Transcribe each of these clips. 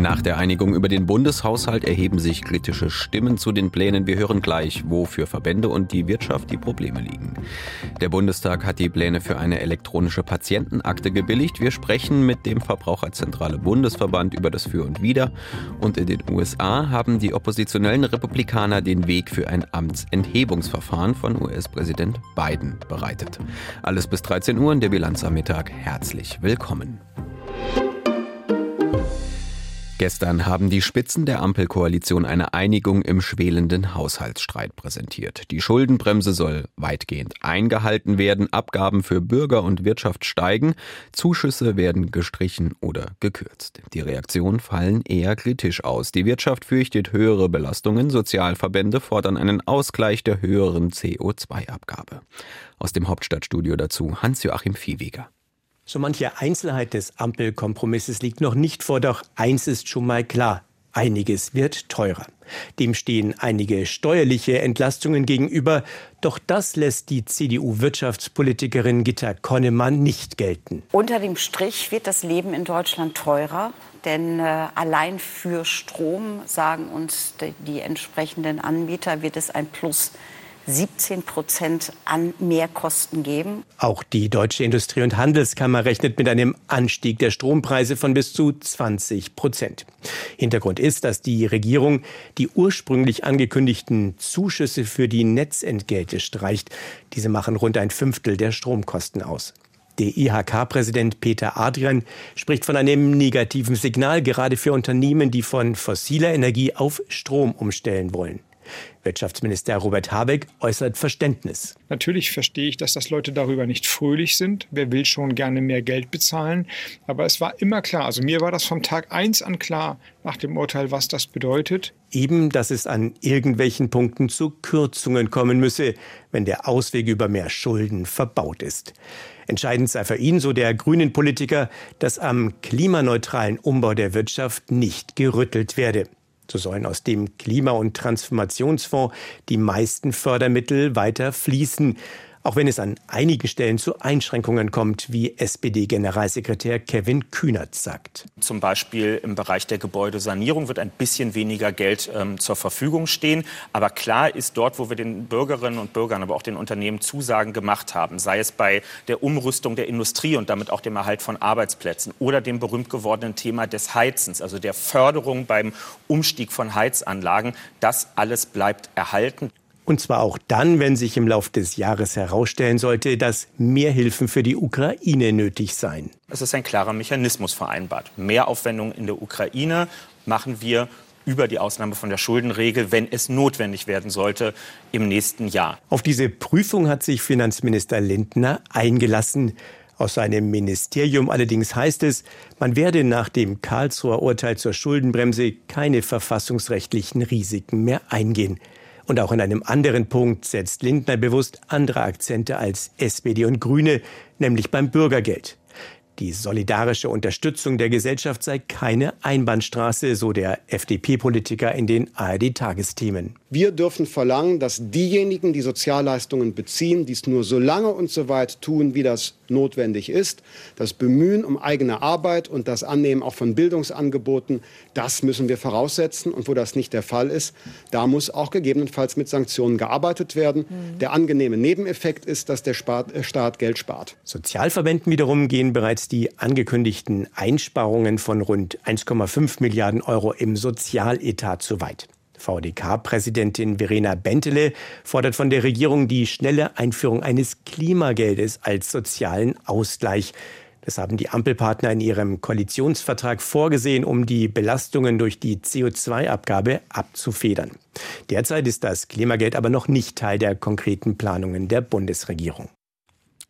Nach der Einigung über den Bundeshaushalt erheben sich kritische Stimmen zu den Plänen. Wir hören gleich, wo für Verbände und die Wirtschaft die Probleme liegen. Der Bundestag hat die Pläne für eine elektronische Patientenakte gebilligt. Wir sprechen mit dem Verbraucherzentrale Bundesverband über das Für und Wider. Und in den USA haben die oppositionellen Republikaner den Weg für ein Amtsenthebungsverfahren von US-Präsident Biden bereitet. Alles bis 13 Uhr in der Bilanz am Mittag. Herzlich willkommen. Gestern haben die Spitzen der Ampelkoalition eine Einigung im schwelenden Haushaltsstreit präsentiert. Die Schuldenbremse soll weitgehend eingehalten werden, Abgaben für Bürger und Wirtschaft steigen, Zuschüsse werden gestrichen oder gekürzt. Die Reaktionen fallen eher kritisch aus. Die Wirtschaft fürchtet höhere Belastungen, Sozialverbände fordern einen Ausgleich der höheren CO2-Abgabe. Aus dem Hauptstadtstudio dazu Hans-Joachim Viehweger. So manche Einzelheit des Ampelkompromisses liegt noch nicht vor, doch eins ist schon mal klar. Einiges wird teurer. Dem stehen einige steuerliche Entlastungen gegenüber, doch das lässt die CDU-Wirtschaftspolitikerin Gitta Konnemann nicht gelten. Unter dem Strich wird das Leben in Deutschland teurer, denn äh, allein für Strom, sagen uns die, die entsprechenden Anbieter, wird es ein Plus 17 Prozent an Mehrkosten geben. Auch die Deutsche Industrie- und Handelskammer rechnet mit einem Anstieg der Strompreise von bis zu 20 Prozent. Hintergrund ist, dass die Regierung die ursprünglich angekündigten Zuschüsse für die Netzentgelte streicht. Diese machen rund ein Fünftel der Stromkosten aus. Der IHK-Präsident Peter Adrian spricht von einem negativen Signal, gerade für Unternehmen, die von fossiler Energie auf Strom umstellen wollen. Wirtschaftsminister Robert Habeck äußert Verständnis. Natürlich verstehe ich, dass das Leute darüber nicht fröhlich sind. Wer will schon gerne mehr Geld bezahlen? Aber es war immer klar, also mir war das vom Tag eins an klar nach dem Urteil, was das bedeutet. Eben, dass es an irgendwelchen Punkten zu Kürzungen kommen müsse, wenn der Ausweg über mehr Schulden verbaut ist. Entscheidend sei für ihn, so der grünen Politiker, dass am klimaneutralen Umbau der Wirtschaft nicht gerüttelt werde. So sollen. Aus dem Klima- und Transformationsfonds die meisten Fördermittel weiter fließen auch wenn es an einigen Stellen zu Einschränkungen kommt, wie SPD-Generalsekretär Kevin Kühnert sagt. Zum Beispiel im Bereich der Gebäudesanierung wird ein bisschen weniger Geld ähm, zur Verfügung stehen. Aber klar ist dort, wo wir den Bürgerinnen und Bürgern, aber auch den Unternehmen Zusagen gemacht haben, sei es bei der Umrüstung der Industrie und damit auch dem Erhalt von Arbeitsplätzen oder dem berühmt gewordenen Thema des Heizens, also der Förderung beim Umstieg von Heizanlagen, das alles bleibt erhalten. Und zwar auch dann, wenn sich im Laufe des Jahres herausstellen sollte, dass mehr Hilfen für die Ukraine nötig seien. Es ist ein klarer Mechanismus vereinbart. Mehr Aufwendungen in der Ukraine machen wir über die Ausnahme von der Schuldenregel, wenn es notwendig werden sollte, im nächsten Jahr. Auf diese Prüfung hat sich Finanzminister Lindner eingelassen. Aus seinem Ministerium allerdings heißt es, man werde nach dem Karlsruher Urteil zur Schuldenbremse keine verfassungsrechtlichen Risiken mehr eingehen. Und auch in einem anderen Punkt setzt Lindner bewusst andere Akzente als SPD und Grüne, nämlich beim Bürgergeld. Die solidarische Unterstützung der Gesellschaft sei keine Einbahnstraße, so der FDP-Politiker in den ARD-Tagesthemen. Wir dürfen verlangen, dass diejenigen, die Sozialleistungen beziehen, dies nur so lange und so weit tun, wie das notwendig ist. Das Bemühen um eigene Arbeit und das Annehmen auch von Bildungsangeboten, das müssen wir voraussetzen. Und wo das nicht der Fall ist, da muss auch gegebenenfalls mit Sanktionen gearbeitet werden. Mhm. Der angenehme Nebeneffekt ist, dass der äh, Staat Geld spart. Sozialverbänden wiederum gehen bereits die angekündigten Einsparungen von rund 1,5 Milliarden Euro im Sozialetat zu weit. VDK-Präsidentin Verena Bentele fordert von der Regierung die schnelle Einführung eines Klimageldes als sozialen Ausgleich. Das haben die Ampelpartner in ihrem Koalitionsvertrag vorgesehen, um die Belastungen durch die CO2-Abgabe abzufedern. Derzeit ist das Klimageld aber noch nicht Teil der konkreten Planungen der Bundesregierung.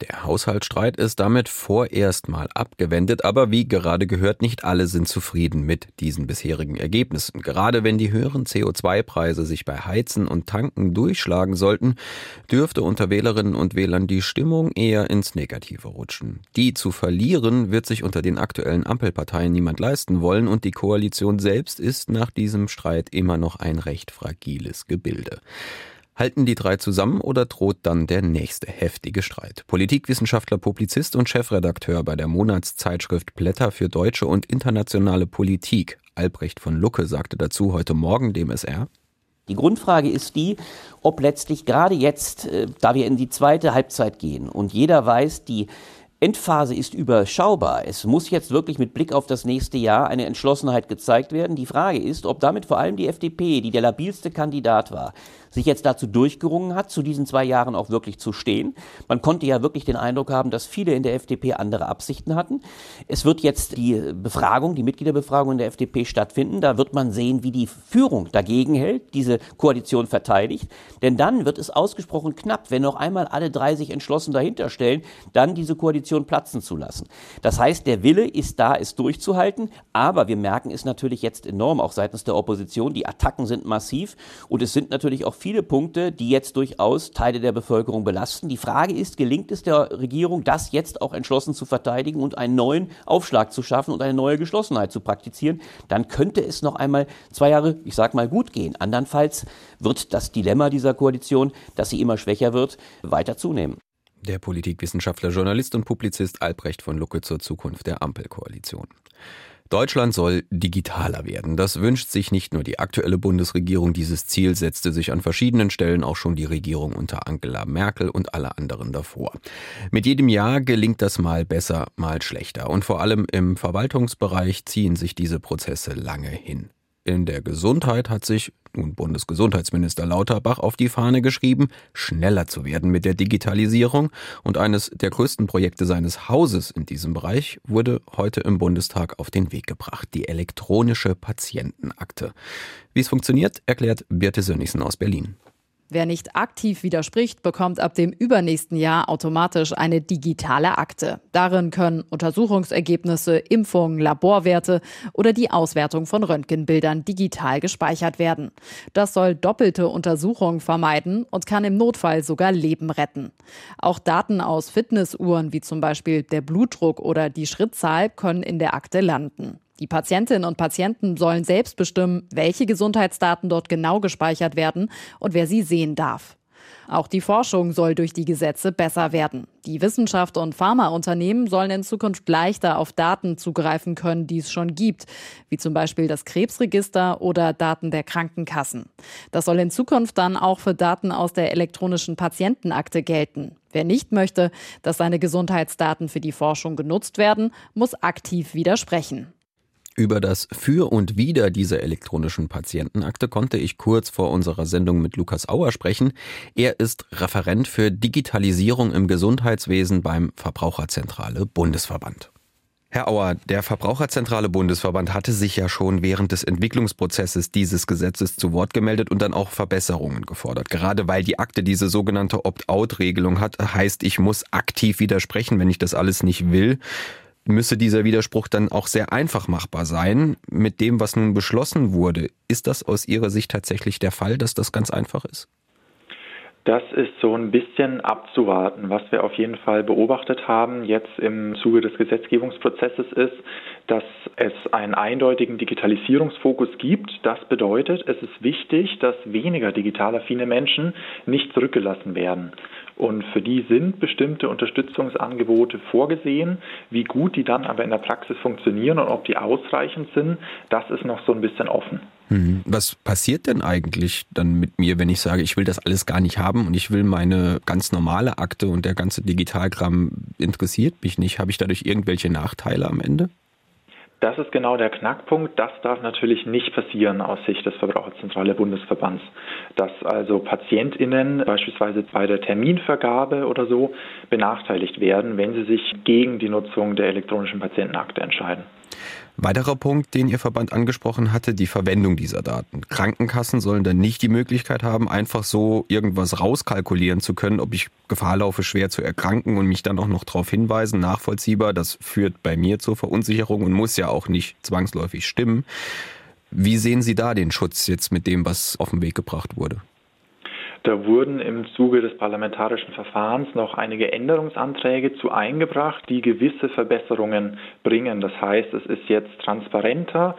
Der Haushaltsstreit ist damit vorerst mal abgewendet, aber wie gerade gehört, nicht alle sind zufrieden mit diesen bisherigen Ergebnissen. Gerade wenn die höheren CO2-Preise sich bei Heizen und Tanken durchschlagen sollten, dürfte unter Wählerinnen und Wählern die Stimmung eher ins Negative rutschen. Die zu verlieren wird sich unter den aktuellen Ampelparteien niemand leisten wollen und die Koalition selbst ist nach diesem Streit immer noch ein recht fragiles Gebilde. Halten die drei zusammen oder droht dann der nächste heftige Streit? Politikwissenschaftler, Publizist und Chefredakteur bei der Monatszeitschrift Blätter für deutsche und internationale Politik, Albrecht von Lucke, sagte dazu heute Morgen dem SR. Die Grundfrage ist die, ob letztlich gerade jetzt, äh, da wir in die zweite Halbzeit gehen und jeder weiß, die Endphase ist überschaubar. Es muss jetzt wirklich mit Blick auf das nächste Jahr eine Entschlossenheit gezeigt werden. Die Frage ist, ob damit vor allem die FDP, die der labilste Kandidat war, sich jetzt dazu durchgerungen hat, zu diesen zwei Jahren auch wirklich zu stehen. Man konnte ja wirklich den Eindruck haben, dass viele in der FDP andere Absichten hatten. Es wird jetzt die Befragung, die Mitgliederbefragung in der FDP stattfinden. Da wird man sehen, wie die Führung dagegen hält, diese Koalition verteidigt. Denn dann wird es ausgesprochen knapp, wenn noch einmal alle drei sich entschlossen dahinter stellen, dann diese Koalition platzen zu lassen. Das heißt, der Wille ist da, es durchzuhalten. Aber wir merken es natürlich jetzt enorm, auch seitens der Opposition. Die Attacken sind massiv und es sind natürlich auch viele Punkte, die jetzt durchaus Teile der Bevölkerung belasten. Die Frage ist, gelingt es der Regierung, das jetzt auch entschlossen zu verteidigen und einen neuen Aufschlag zu schaffen und eine neue Geschlossenheit zu praktizieren? Dann könnte es noch einmal zwei Jahre, ich sag mal, gut gehen. Andernfalls wird das Dilemma dieser Koalition, dass sie immer schwächer wird, weiter zunehmen. Der Politikwissenschaftler, Journalist und Publizist Albrecht von Lucke zur Zukunft der Ampelkoalition. Deutschland soll digitaler werden. Das wünscht sich nicht nur die aktuelle Bundesregierung. Dieses Ziel setzte sich an verschiedenen Stellen auch schon die Regierung unter Angela Merkel und alle anderen davor. Mit jedem Jahr gelingt das mal besser, mal schlechter. Und vor allem im Verwaltungsbereich ziehen sich diese Prozesse lange hin in der Gesundheit hat sich nun Bundesgesundheitsminister Lauterbach auf die Fahne geschrieben, schneller zu werden mit der Digitalisierung. Und eines der größten Projekte seines Hauses in diesem Bereich wurde heute im Bundestag auf den Weg gebracht, die elektronische Patientenakte. Wie es funktioniert, erklärt Birte Sönnigsen aus Berlin. Wer nicht aktiv widerspricht, bekommt ab dem übernächsten Jahr automatisch eine digitale Akte. Darin können Untersuchungsergebnisse, Impfungen, Laborwerte oder die Auswertung von Röntgenbildern digital gespeichert werden. Das soll doppelte Untersuchungen vermeiden und kann im Notfall sogar Leben retten. Auch Daten aus Fitnessuhren wie zum Beispiel der Blutdruck oder die Schrittzahl können in der Akte landen. Die Patientinnen und Patienten sollen selbst bestimmen, welche Gesundheitsdaten dort genau gespeichert werden und wer sie sehen darf. Auch die Forschung soll durch die Gesetze besser werden. Die Wissenschaft und Pharmaunternehmen sollen in Zukunft leichter auf Daten zugreifen können, die es schon gibt, wie zum Beispiel das Krebsregister oder Daten der Krankenkassen. Das soll in Zukunft dann auch für Daten aus der elektronischen Patientenakte gelten. Wer nicht möchte, dass seine Gesundheitsdaten für die Forschung genutzt werden, muss aktiv widersprechen. Über das Für und Wider dieser elektronischen Patientenakte konnte ich kurz vor unserer Sendung mit Lukas Auer sprechen. Er ist Referent für Digitalisierung im Gesundheitswesen beim Verbraucherzentrale Bundesverband. Herr Auer, der Verbraucherzentrale Bundesverband hatte sich ja schon während des Entwicklungsprozesses dieses Gesetzes zu Wort gemeldet und dann auch Verbesserungen gefordert. Gerade weil die Akte diese sogenannte Opt-out-Regelung hat, heißt, ich muss aktiv widersprechen, wenn ich das alles nicht will müsse dieser Widerspruch dann auch sehr einfach machbar sein mit dem, was nun beschlossen wurde. Ist das aus Ihrer Sicht tatsächlich der Fall, dass das ganz einfach ist? Das ist so ein bisschen abzuwarten. Was wir auf jeden Fall beobachtet haben jetzt im Zuge des Gesetzgebungsprozesses ist, dass es einen eindeutigen Digitalisierungsfokus gibt. Das bedeutet, es ist wichtig, dass weniger digital affine Menschen nicht zurückgelassen werden. Und für die sind bestimmte Unterstützungsangebote vorgesehen. Wie gut die dann aber in der Praxis funktionieren und ob die ausreichend sind, das ist noch so ein bisschen offen. Mhm. Was passiert denn eigentlich dann mit mir, wenn ich sage, ich will das alles gar nicht haben und ich will meine ganz normale Akte und der ganze Digitalkram interessiert mich nicht? Habe ich dadurch irgendwelche Nachteile am Ende? Das ist genau der Knackpunkt. Das darf natürlich nicht passieren aus Sicht des Verbraucherzentrale Bundesverbands. Dass also PatientInnen beispielsweise bei der Terminvergabe oder so benachteiligt werden, wenn sie sich gegen die Nutzung der elektronischen Patientenakte entscheiden. Weiterer Punkt, den Ihr Verband angesprochen hatte, die Verwendung dieser Daten. Krankenkassen sollen dann nicht die Möglichkeit haben, einfach so irgendwas rauskalkulieren zu können, ob ich Gefahr laufe, schwer zu erkranken und mich dann auch noch darauf hinweisen, nachvollziehbar. Das führt bei mir zur Verunsicherung und muss ja auch nicht zwangsläufig stimmen. Wie sehen Sie da den Schutz jetzt mit dem, was auf den Weg gebracht wurde? Da wurden im Zuge des parlamentarischen Verfahrens noch einige Änderungsanträge zu eingebracht, die gewisse Verbesserungen bringen. Das heißt, es ist jetzt transparenter,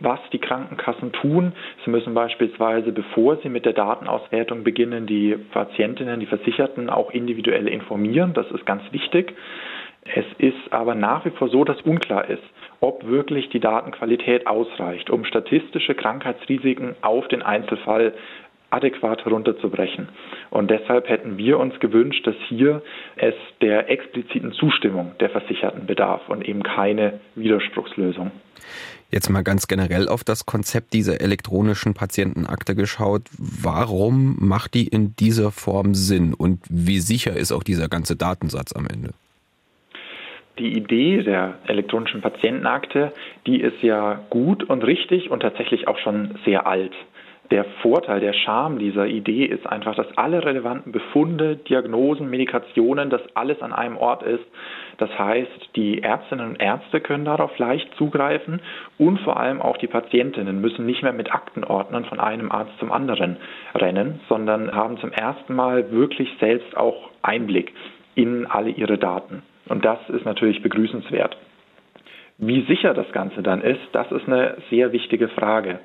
was die Krankenkassen tun. Sie müssen beispielsweise, bevor sie mit der Datenauswertung beginnen, die Patientinnen, die Versicherten auch individuell informieren. Das ist ganz wichtig. Es ist aber nach wie vor so, dass unklar ist, ob wirklich die Datenqualität ausreicht, um statistische Krankheitsrisiken auf den Einzelfall adäquat herunterzubrechen. Und deshalb hätten wir uns gewünscht, dass hier es der expliziten Zustimmung der Versicherten bedarf und eben keine Widerspruchslösung. Jetzt mal ganz generell auf das Konzept dieser elektronischen Patientenakte geschaut. Warum macht die in dieser Form Sinn und wie sicher ist auch dieser ganze Datensatz am Ende? Die Idee der elektronischen Patientenakte, die ist ja gut und richtig und tatsächlich auch schon sehr alt. Der Vorteil, der Charme dieser Idee ist einfach, dass alle relevanten Befunde, Diagnosen, Medikationen, dass alles an einem Ort ist. Das heißt, die Ärztinnen und Ärzte können darauf leicht zugreifen und vor allem auch die Patientinnen müssen nicht mehr mit Aktenordnern von einem Arzt zum anderen rennen, sondern haben zum ersten Mal wirklich selbst auch Einblick in alle ihre Daten. Und das ist natürlich begrüßenswert. Wie sicher das Ganze dann ist, das ist eine sehr wichtige Frage.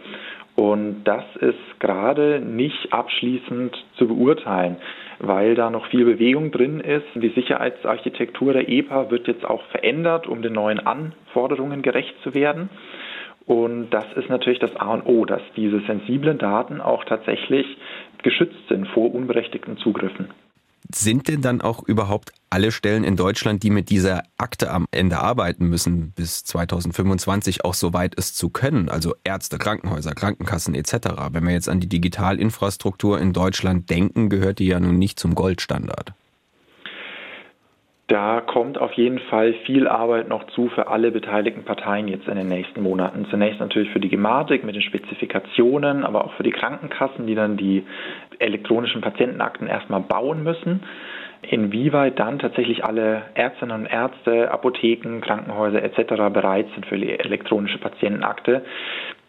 Und das ist gerade nicht abschließend zu beurteilen, weil da noch viel Bewegung drin ist. Die Sicherheitsarchitektur der EPA wird jetzt auch verändert, um den neuen Anforderungen gerecht zu werden. Und das ist natürlich das A und O, dass diese sensiblen Daten auch tatsächlich geschützt sind vor unberechtigten Zugriffen. Sind denn dann auch überhaupt alle Stellen in Deutschland, die mit dieser Akte am Ende arbeiten müssen, bis 2025 auch so weit es zu können? Also Ärzte, Krankenhäuser, Krankenkassen etc. Wenn wir jetzt an die Digitalinfrastruktur in Deutschland denken, gehört die ja nun nicht zum Goldstandard. Da kommt auf jeden Fall viel Arbeit noch zu für alle beteiligten Parteien jetzt in den nächsten Monaten. Zunächst natürlich für die Gematik mit den Spezifikationen, aber auch für die Krankenkassen, die dann die elektronischen Patientenakten erstmal bauen müssen. Inwieweit dann tatsächlich alle Ärztinnen und Ärzte, Apotheken, Krankenhäuser etc. bereit sind für die elektronische Patientenakte,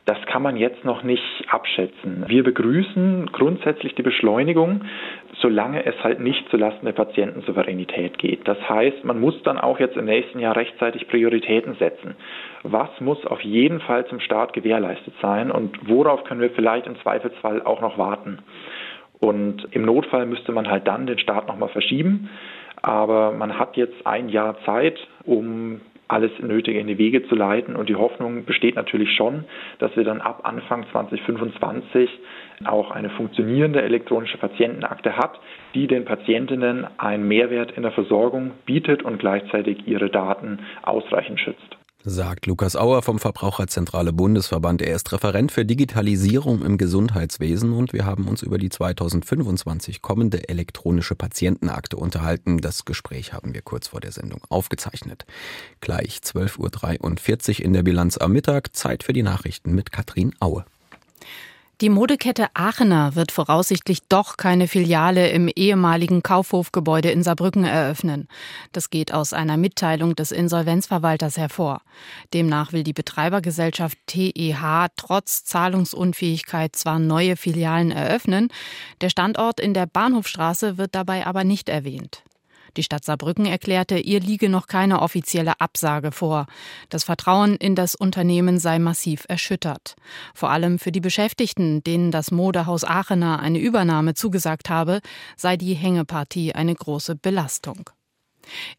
das kann man jetzt noch nicht abschätzen. Wir begrüßen grundsätzlich die Beschleunigung, solange es halt nicht zulasten der Patientensouveränität geht. Das heißt, man muss dann auch jetzt im nächsten Jahr rechtzeitig Prioritäten setzen. Was muss auf jeden Fall zum Start gewährleistet sein und worauf können wir vielleicht im Zweifelsfall auch noch warten? Und im Notfall müsste man halt dann den Start nochmal verschieben. Aber man hat jetzt ein Jahr Zeit, um alles Nötige in die Wege zu leiten. Und die Hoffnung besteht natürlich schon, dass wir dann ab Anfang 2025 auch eine funktionierende elektronische Patientenakte hat, die den Patientinnen einen Mehrwert in der Versorgung bietet und gleichzeitig ihre Daten ausreichend schützt sagt Lukas Auer vom Verbraucherzentrale Bundesverband. Er ist Referent für Digitalisierung im Gesundheitswesen und wir haben uns über die 2025 kommende elektronische Patientenakte unterhalten. Das Gespräch haben wir kurz vor der Sendung aufgezeichnet. Gleich 12.43 Uhr in der Bilanz am Mittag. Zeit für die Nachrichten mit Katrin Aue. Die Modekette Aachener wird voraussichtlich doch keine Filiale im ehemaligen Kaufhofgebäude in Saarbrücken eröffnen. Das geht aus einer Mitteilung des Insolvenzverwalters hervor. Demnach will die Betreibergesellschaft TEH trotz Zahlungsunfähigkeit zwar neue Filialen eröffnen, der Standort in der Bahnhofstraße wird dabei aber nicht erwähnt. Die Stadt Saarbrücken erklärte, ihr liege noch keine offizielle Absage vor. Das Vertrauen in das Unternehmen sei massiv erschüttert. Vor allem für die Beschäftigten, denen das Modehaus Aachener eine Übernahme zugesagt habe, sei die Hängepartie eine große Belastung.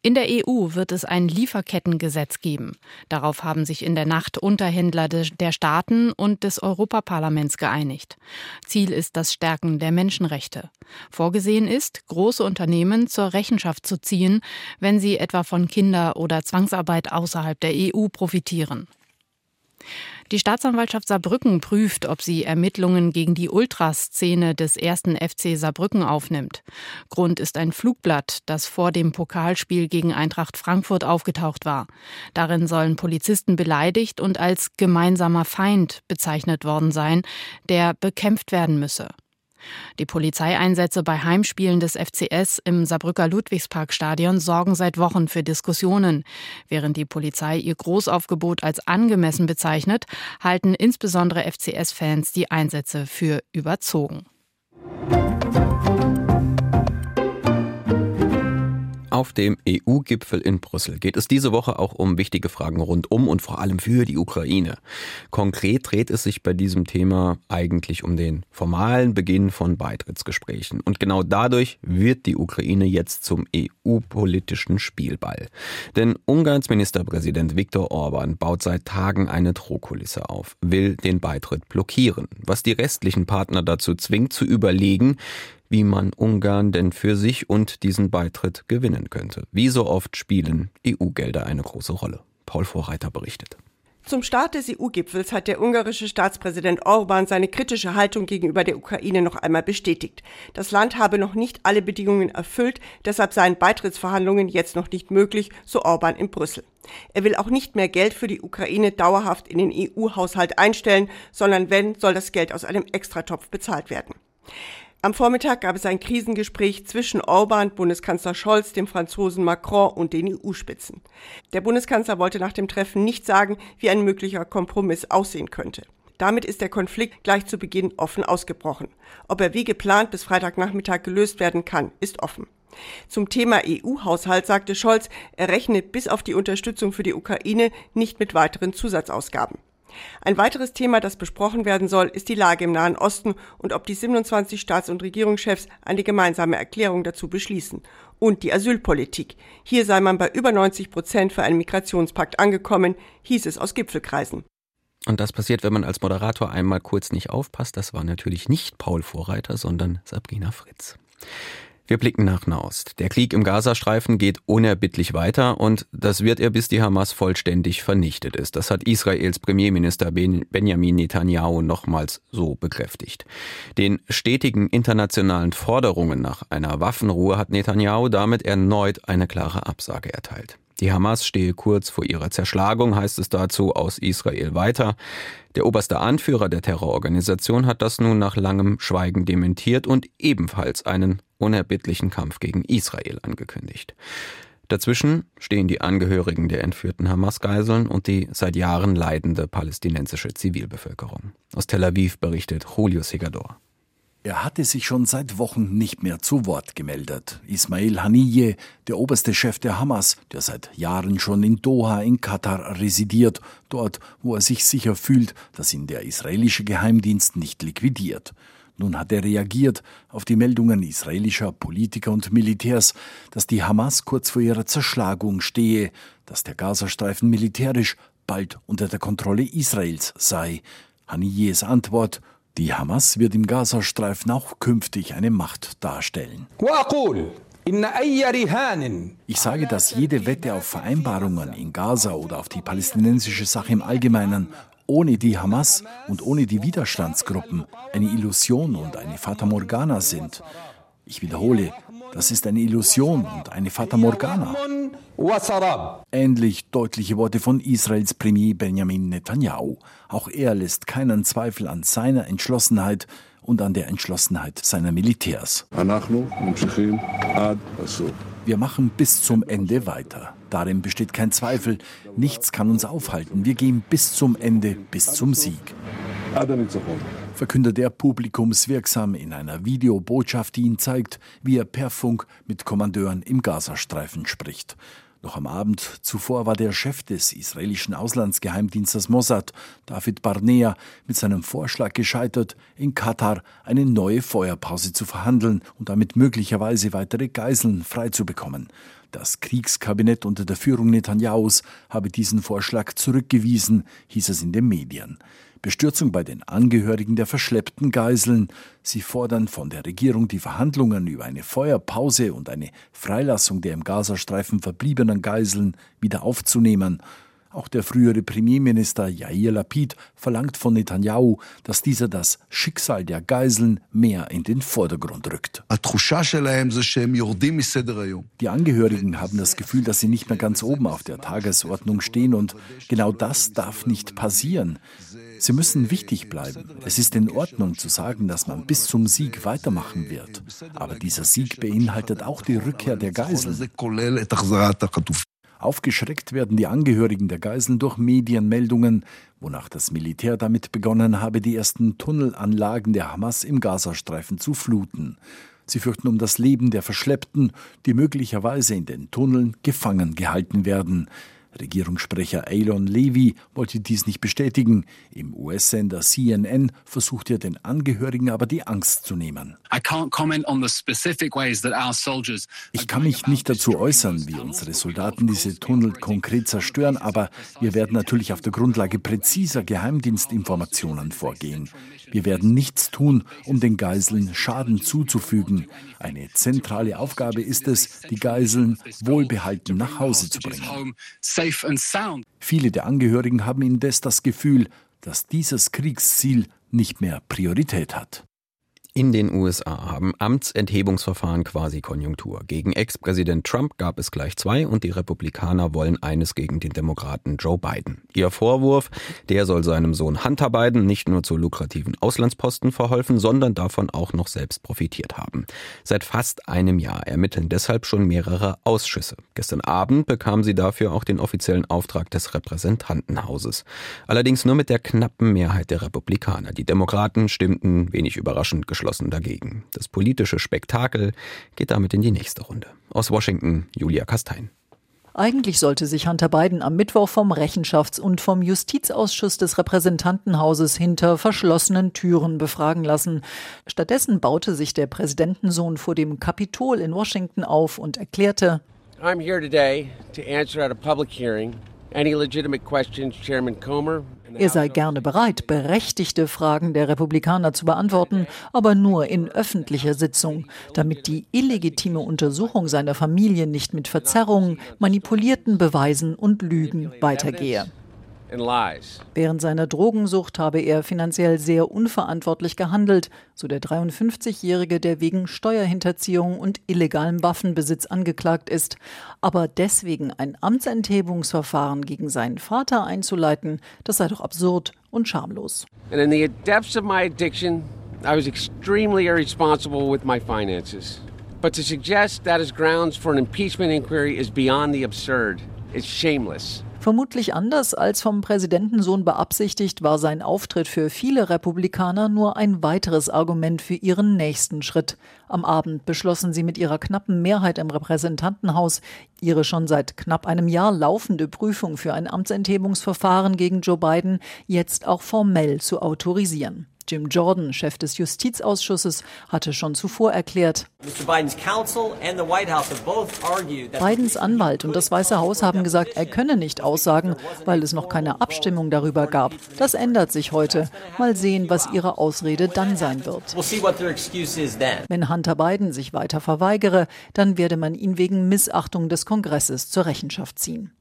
In der EU wird es ein Lieferkettengesetz geben. Darauf haben sich in der Nacht Unterhändler der Staaten und des Europaparlaments geeinigt. Ziel ist das Stärken der Menschenrechte. Vorgesehen ist, große Unternehmen zur Rechenschaft zu ziehen, wenn sie etwa von Kinder- oder Zwangsarbeit außerhalb der EU profitieren. Die Staatsanwaltschaft Saarbrücken prüft, ob sie Ermittlungen gegen die Ultraszene des ersten FC Saarbrücken aufnimmt. Grund ist ein Flugblatt, das vor dem Pokalspiel gegen Eintracht Frankfurt aufgetaucht war. Darin sollen Polizisten beleidigt und als gemeinsamer Feind bezeichnet worden sein, der bekämpft werden müsse. Die Polizeieinsätze bei Heimspielen des FCS im Saarbrücker Ludwigsparkstadion sorgen seit Wochen für Diskussionen. Während die Polizei ihr Großaufgebot als angemessen bezeichnet, halten insbesondere FCS-Fans die Einsätze für überzogen. Auf dem EU-Gipfel in Brüssel geht es diese Woche auch um wichtige Fragen rund um und vor allem für die Ukraine. Konkret dreht es sich bei diesem Thema eigentlich um den formalen Beginn von Beitrittsgesprächen. Und genau dadurch wird die Ukraine jetzt zum EU-politischen Spielball. Denn Ungarns Ministerpräsident Viktor Orban baut seit Tagen eine Drohkulisse auf, will den Beitritt blockieren, was die restlichen Partner dazu zwingt zu überlegen, wie man Ungarn denn für sich und diesen Beitritt gewinnen könnte. Wie so oft spielen EU-Gelder eine große Rolle. Paul Vorreiter berichtet. Zum Start des EU-Gipfels hat der ungarische Staatspräsident Orban seine kritische Haltung gegenüber der Ukraine noch einmal bestätigt. Das Land habe noch nicht alle Bedingungen erfüllt, deshalb seien Beitrittsverhandlungen jetzt noch nicht möglich, so Orban in Brüssel. Er will auch nicht mehr Geld für die Ukraine dauerhaft in den EU-Haushalt einstellen, sondern wenn, soll das Geld aus einem Extratopf bezahlt werden. Am Vormittag gab es ein Krisengespräch zwischen Orban, Bundeskanzler Scholz, dem Franzosen Macron und den EU-Spitzen. Der Bundeskanzler wollte nach dem Treffen nicht sagen, wie ein möglicher Kompromiss aussehen könnte. Damit ist der Konflikt gleich zu Beginn offen ausgebrochen. Ob er wie geplant bis Freitagnachmittag gelöst werden kann, ist offen. Zum Thema EU-Haushalt sagte Scholz, er rechne bis auf die Unterstützung für die Ukraine nicht mit weiteren Zusatzausgaben. Ein weiteres Thema, das besprochen werden soll, ist die Lage im Nahen Osten und ob die 27 Staats- und Regierungschefs eine gemeinsame Erklärung dazu beschließen. Und die Asylpolitik. Hier sei man bei über 90 Prozent für einen Migrationspakt angekommen, hieß es aus Gipfelkreisen. Und das passiert, wenn man als Moderator einmal kurz nicht aufpasst. Das war natürlich nicht Paul Vorreiter, sondern Sabrina Fritz. Wir blicken nach Nahost. Der Krieg im Gazastreifen geht unerbittlich weiter und das wird er, bis die Hamas vollständig vernichtet ist. Das hat Israels Premierminister Benjamin Netanyahu nochmals so bekräftigt. Den stetigen internationalen Forderungen nach einer Waffenruhe hat Netanyahu damit erneut eine klare Absage erteilt. Die Hamas stehe kurz vor ihrer Zerschlagung, heißt es dazu aus Israel weiter. Der oberste Anführer der Terrororganisation hat das nun nach langem Schweigen dementiert und ebenfalls einen unerbittlichen Kampf gegen Israel angekündigt. Dazwischen stehen die Angehörigen der entführten Hamas-Geiseln und die seit Jahren leidende palästinensische Zivilbevölkerung. Aus Tel Aviv berichtet Julio Segador. Er hatte sich schon seit Wochen nicht mehr zu Wort gemeldet. Ismail Haniyeh, der oberste Chef der Hamas, der seit Jahren schon in Doha in Katar residiert, dort, wo er sich sicher fühlt, dass ihn der israelische Geheimdienst nicht liquidiert. Nun hat er reagiert auf die Meldungen israelischer Politiker und Militärs, dass die Hamas kurz vor ihrer Zerschlagung stehe, dass der Gazastreifen militärisch bald unter der Kontrolle Israels sei. Haniyehs Antwort die Hamas wird im Gazastreifen auch künftig eine Macht darstellen. Ich sage, dass jede Wette auf Vereinbarungen in Gaza oder auf die palästinensische Sache im Allgemeinen ohne die Hamas und ohne die Widerstandsgruppen eine Illusion und eine Fata Morgana sind. Ich wiederhole, das ist eine Illusion und eine Fata Morgana. Ähnlich deutliche Worte von Israels Premier Benjamin Netanyahu. Auch er lässt keinen Zweifel an seiner Entschlossenheit und an der Entschlossenheit seiner Militärs. Wir machen bis zum Ende weiter. Darin besteht kein Zweifel. Nichts kann uns aufhalten. Wir gehen bis zum Ende, bis zum Sieg verkündet er publikumswirksam in einer Videobotschaft, die ihn zeigt, wie er per Funk mit Kommandeuren im Gazastreifen spricht. Noch am Abend zuvor war der Chef des israelischen Auslandsgeheimdienstes Mossad, David Barnea, mit seinem Vorschlag gescheitert, in Katar eine neue Feuerpause zu verhandeln und damit möglicherweise weitere Geiseln freizubekommen. Das Kriegskabinett unter der Führung Netanyahus habe diesen Vorschlag zurückgewiesen, hieß es in den Medien. Bestürzung bei den Angehörigen der verschleppten Geiseln. Sie fordern von der Regierung die Verhandlungen über eine Feuerpause und eine Freilassung der im Gazastreifen verbliebenen Geiseln wieder aufzunehmen. Auch der frühere Premierminister Yair Lapid verlangt von Netanyahu, dass dieser das Schicksal der Geiseln mehr in den Vordergrund rückt. Die Angehörigen haben das Gefühl, dass sie nicht mehr ganz oben auf der Tagesordnung stehen und genau das darf nicht passieren. Sie müssen wichtig bleiben. Es ist in Ordnung zu sagen, dass man bis zum Sieg weitermachen wird. Aber dieser Sieg beinhaltet auch die Rückkehr der Geiseln. Aufgeschreckt werden die Angehörigen der Geiseln durch Medienmeldungen, wonach das Militär damit begonnen habe, die ersten Tunnelanlagen der Hamas im Gazastreifen zu fluten. Sie fürchten um das Leben der Verschleppten, die möglicherweise in den Tunneln gefangen gehalten werden. Regierungssprecher Elon Levy wollte dies nicht bestätigen. Im US-Sender CNN versucht er den Angehörigen aber die Angst zu nehmen. Ich kann mich nicht dazu äußern, wie unsere Soldaten diese Tunnel konkret zerstören, aber wir werden natürlich auf der Grundlage präziser Geheimdienstinformationen vorgehen. Wir werden nichts tun, um den Geiseln Schaden zuzufügen. Eine zentrale Aufgabe ist es, die Geiseln wohlbehalten nach Hause zu bringen. Viele der Angehörigen haben indes das Gefühl, dass dieses Kriegsziel nicht mehr Priorität hat. In den USA haben Amtsenthebungsverfahren quasi Konjunktur. Gegen Ex-Präsident Trump gab es gleich zwei und die Republikaner wollen eines gegen den Demokraten Joe Biden. Ihr Vorwurf, der soll seinem Sohn Hunter Biden nicht nur zu lukrativen Auslandsposten verholfen, sondern davon auch noch selbst profitiert haben. Seit fast einem Jahr ermitteln deshalb schon mehrere Ausschüsse. Gestern Abend bekamen sie dafür auch den offiziellen Auftrag des Repräsentantenhauses. Allerdings nur mit der knappen Mehrheit der Republikaner. Die Demokraten stimmten wenig überraschend geschlossen dagegen. Das politische Spektakel geht damit in die nächste Runde. Aus Washington, Julia Kastein. Eigentlich sollte sich Hunter Biden am Mittwoch vom Rechenschafts- und vom Justizausschuss des Repräsentantenhauses hinter verschlossenen Türen befragen lassen. Stattdessen baute sich der Präsidentensohn vor dem Kapitol in Washington auf und erklärte, I'm here today to answer at a public hearing any legitimate questions Chairman Comer er sei gerne bereit, berechtigte Fragen der Republikaner zu beantworten, aber nur in öffentlicher Sitzung, damit die illegitime Untersuchung seiner Familie nicht mit Verzerrungen, manipulierten Beweisen und Lügen weitergehe. Während seiner Drogensucht habe er finanziell sehr unverantwortlich gehandelt, so der 53-Jährige, der wegen Steuerhinterziehung und illegalem Waffenbesitz angeklagt ist. Aber deswegen ein Amtsenthebungsverfahren gegen seinen Vater einzuleiten, das sei doch absurd und schamlos. And in the depths of my addiction, I was extremely irresponsible with my finances. But to suggest that is grounds for an impeachment inquiry is beyond the absurd. It's shameless. Vermutlich anders als vom Präsidentensohn beabsichtigt, war sein Auftritt für viele Republikaner nur ein weiteres Argument für ihren nächsten Schritt. Am Abend beschlossen sie mit ihrer knappen Mehrheit im Repräsentantenhaus, ihre schon seit knapp einem Jahr laufende Prüfung für ein Amtsenthebungsverfahren gegen Joe Biden jetzt auch formell zu autorisieren. Jim Jordan, Chef des Justizausschusses, hatte schon zuvor erklärt, Bidens Anwalt und das Weiße Haus haben gesagt, er könne nicht aussagen, weil es noch keine Abstimmung darüber gab. Das ändert sich heute. Mal sehen, was ihre Ausrede dann sein wird. Wenn Hunter Biden sich weiter verweigere, dann werde man ihn wegen Missachtung des Kongresses zur Rechenschaft ziehen.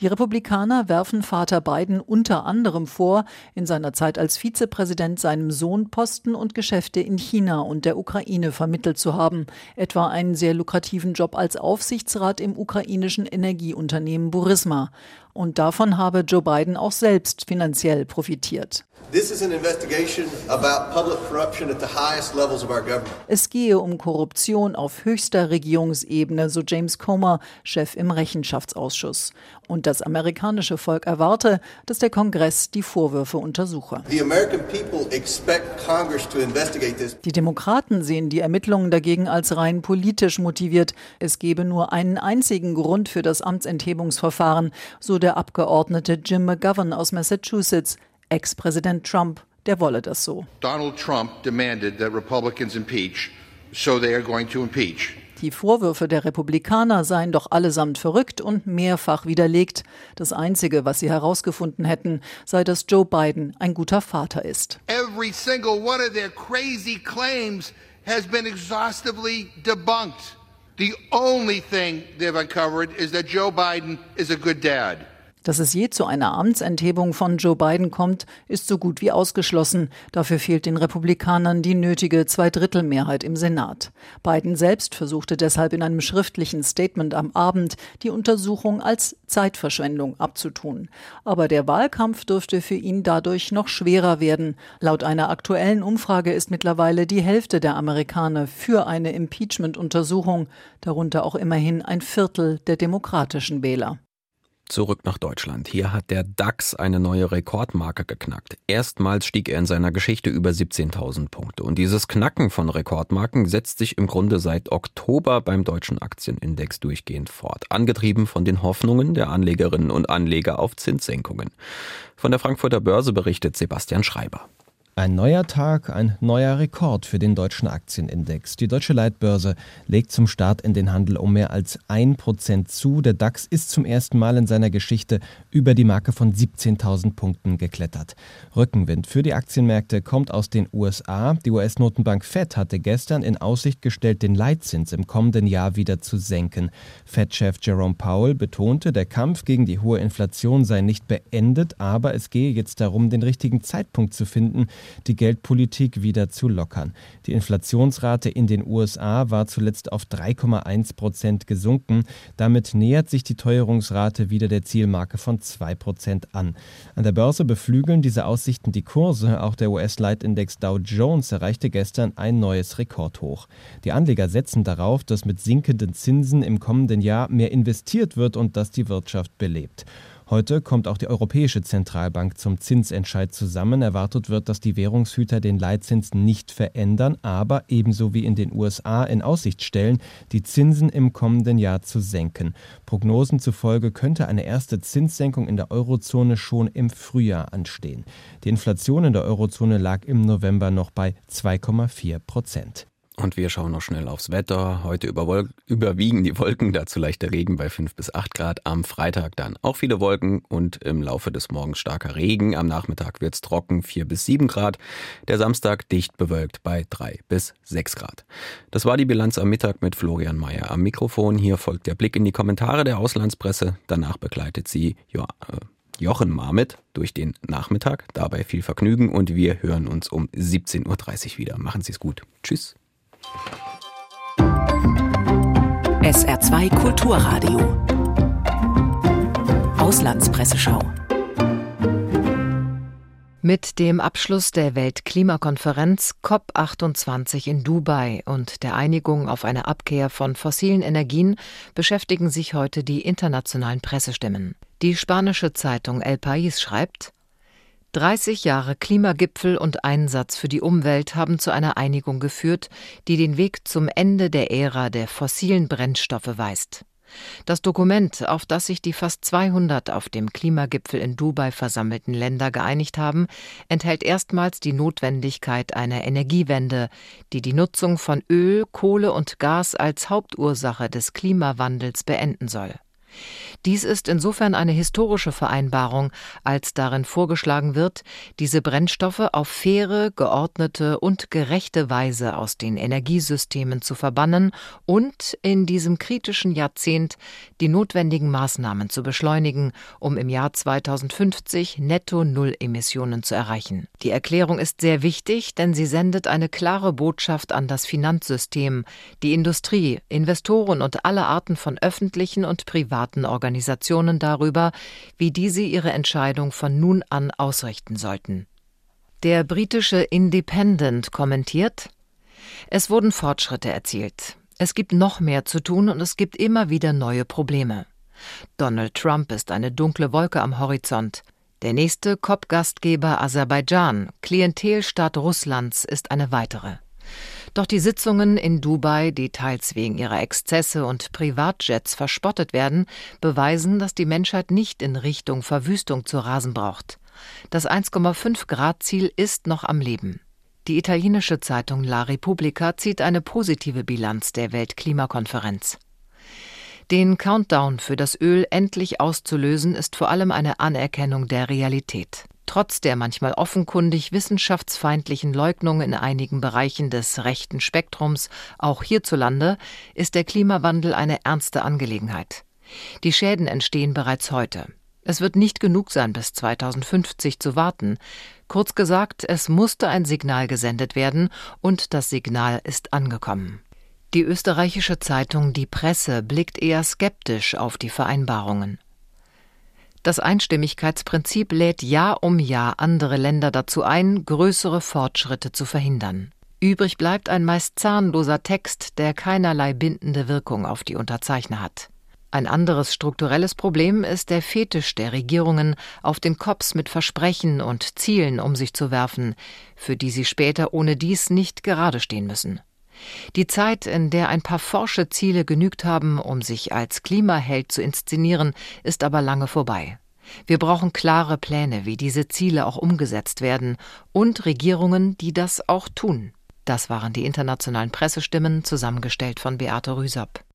Die Republikaner werfen Vater Biden unter anderem vor, in seiner Zeit als Vizepräsident seinem Sohn Posten und Geschäfte in China und der Ukraine vermittelt zu haben, etwa einen sehr lukrativen Job als Aufsichtsrat im ukrainischen Energieunternehmen Burisma. Und davon habe Joe Biden auch selbst finanziell profitiert. Es gehe um Korruption auf höchster Regierungsebene, so James Comer, Chef im Rechenschaftsausschuss. Und das amerikanische Volk erwarte, dass der Kongress die Vorwürfe untersuche. Die Demokraten sehen die Ermittlungen dagegen als rein politisch motiviert. Es gebe nur einen einzigen Grund für das Amtsenthebungsverfahren, so der Abgeordnete Jim McGovern aus Massachusetts. Ex-Präsident Trump, der wolle das so. Donald Trump demanded that Republicans impeach, so they are going to impeach. Die Vorwürfe der Republikaner seien doch allesamt verrückt und mehrfach widerlegt. Das Einzige, was sie herausgefunden hätten, sei, dass Joe Biden ein guter Vater ist. Every single one of their crazy claims has been exhaustively debunked. The only thing they've uncovered is that Joe Biden is a good dad. Dass es je zu einer Amtsenthebung von Joe Biden kommt, ist so gut wie ausgeschlossen. Dafür fehlt den Republikanern die nötige Zweidrittelmehrheit im Senat. Biden selbst versuchte deshalb in einem schriftlichen Statement am Abend, die Untersuchung als Zeitverschwendung abzutun. Aber der Wahlkampf dürfte für ihn dadurch noch schwerer werden. Laut einer aktuellen Umfrage ist mittlerweile die Hälfte der Amerikaner für eine Impeachment-Untersuchung, darunter auch immerhin ein Viertel der demokratischen Wähler. Zurück nach Deutschland. Hier hat der DAX eine neue Rekordmarke geknackt. Erstmals stieg er in seiner Geschichte über 17.000 Punkte. Und dieses Knacken von Rekordmarken setzt sich im Grunde seit Oktober beim deutschen Aktienindex durchgehend fort. Angetrieben von den Hoffnungen der Anlegerinnen und Anleger auf Zinssenkungen. Von der Frankfurter Börse berichtet Sebastian Schreiber. Ein neuer Tag, ein neuer Rekord für den deutschen Aktienindex. Die deutsche Leitbörse legt zum Start in den Handel um mehr als ein Prozent zu. Der DAX ist zum ersten Mal in seiner Geschichte über die Marke von 17.000 Punkten geklettert. Rückenwind für die Aktienmärkte kommt aus den USA. Die US-Notenbank Fed hatte gestern in Aussicht gestellt, den Leitzins im kommenden Jahr wieder zu senken. Fed-Chef Jerome Powell betonte, der Kampf gegen die hohe Inflation sei nicht beendet, aber es gehe jetzt darum, den richtigen Zeitpunkt zu finden, die Geldpolitik wieder zu lockern. Die Inflationsrate in den USA war zuletzt auf 3,1 Prozent gesunken. Damit nähert sich die Teuerungsrate wieder der Zielmarke von 2 Prozent an. An der Börse beflügeln diese Aussichten die Kurse. Auch der US-Leitindex Dow Jones erreichte gestern ein neues Rekordhoch. Die Anleger setzen darauf, dass mit sinkenden Zinsen im kommenden Jahr mehr investiert wird und dass die Wirtschaft belebt. Heute kommt auch die Europäische Zentralbank zum Zinsentscheid zusammen. Erwartet wird, dass die Währungshüter den Leitzins nicht verändern, aber ebenso wie in den USA in Aussicht stellen, die Zinsen im kommenden Jahr zu senken. Prognosen zufolge könnte eine erste Zinssenkung in der Eurozone schon im Frühjahr anstehen. Die Inflation in der Eurozone lag im November noch bei 2,4 Prozent. Und wir schauen noch schnell aufs Wetter. Heute überwiegen die Wolken, dazu leichter Regen bei 5 bis 8 Grad. Am Freitag dann auch viele Wolken und im Laufe des Morgens starker Regen. Am Nachmittag wird es trocken, 4 bis 7 Grad. Der Samstag dicht bewölkt bei 3 bis 6 Grad. Das war die Bilanz am Mittag mit Florian Mayer am Mikrofon. Hier folgt der Blick in die Kommentare der Auslandspresse. Danach begleitet sie ja, äh, Jochen Marmit durch den Nachmittag. Dabei viel Vergnügen und wir hören uns um 17.30 Uhr wieder. Machen Sie es gut. Tschüss. SR2 Kulturradio. Auslandspresseschau. Mit dem Abschluss der Weltklimakonferenz COP28 in Dubai und der Einigung auf eine Abkehr von fossilen Energien beschäftigen sich heute die internationalen Pressestimmen. Die spanische Zeitung El País schreibt, 30 Jahre Klimagipfel und Einsatz für die Umwelt haben zu einer Einigung geführt, die den Weg zum Ende der Ära der fossilen Brennstoffe weist. Das Dokument, auf das sich die fast 200 auf dem Klimagipfel in Dubai versammelten Länder geeinigt haben, enthält erstmals die Notwendigkeit einer Energiewende, die die Nutzung von Öl, Kohle und Gas als Hauptursache des Klimawandels beenden soll. Dies ist insofern eine historische Vereinbarung, als darin vorgeschlagen wird, diese Brennstoffe auf faire, geordnete und gerechte Weise aus den Energiesystemen zu verbannen und in diesem kritischen Jahrzehnt die notwendigen Maßnahmen zu beschleunigen, um im Jahr 2050 netto Null Emissionen zu erreichen. Die Erklärung ist sehr wichtig, denn sie sendet eine klare Botschaft an das Finanzsystem, die Industrie, Investoren und alle Arten von öffentlichen und privaten Organisationen Organisationen darüber, wie diese ihre Entscheidung von nun an ausrichten sollten. Der britische Independent kommentiert Es wurden Fortschritte erzielt. Es gibt noch mehr zu tun und es gibt immer wieder neue Probleme. Donald Trump ist eine dunkle Wolke am Horizont. Der nächste COP-Gastgeber Aserbaidschan, Klientelstaat Russlands, ist eine weitere. Doch die Sitzungen in Dubai, die teils wegen ihrer Exzesse und Privatjets verspottet werden, beweisen, dass die Menschheit nicht in Richtung Verwüstung zu rasen braucht. Das 1,5 Grad Ziel ist noch am Leben. Die italienische Zeitung La Repubblica zieht eine positive Bilanz der Weltklimakonferenz. Den Countdown für das Öl endlich auszulösen, ist vor allem eine Anerkennung der Realität. Trotz der manchmal offenkundig wissenschaftsfeindlichen Leugnung in einigen Bereichen des rechten Spektrums, auch hierzulande, ist der Klimawandel eine ernste Angelegenheit. Die Schäden entstehen bereits heute. Es wird nicht genug sein, bis 2050 zu warten. Kurz gesagt, es musste ein Signal gesendet werden, und das Signal ist angekommen. Die österreichische Zeitung Die Presse blickt eher skeptisch auf die Vereinbarungen. Das Einstimmigkeitsprinzip lädt Jahr um Jahr andere Länder dazu ein, größere Fortschritte zu verhindern. Übrig bleibt ein meist zahnloser Text, der keinerlei bindende Wirkung auf die Unterzeichner hat. Ein anderes strukturelles Problem ist der Fetisch der Regierungen, auf den Kops mit Versprechen und Zielen um sich zu werfen, für die sie später ohne dies nicht gerade stehen müssen. Die Zeit, in der ein paar forsche Ziele genügt haben, um sich als Klimaheld zu inszenieren, ist aber lange vorbei. Wir brauchen klare Pläne, wie diese Ziele auch umgesetzt werden, und Regierungen, die das auch tun. Das waren die internationalen Pressestimmen, zusammengestellt von Beate Rüsop.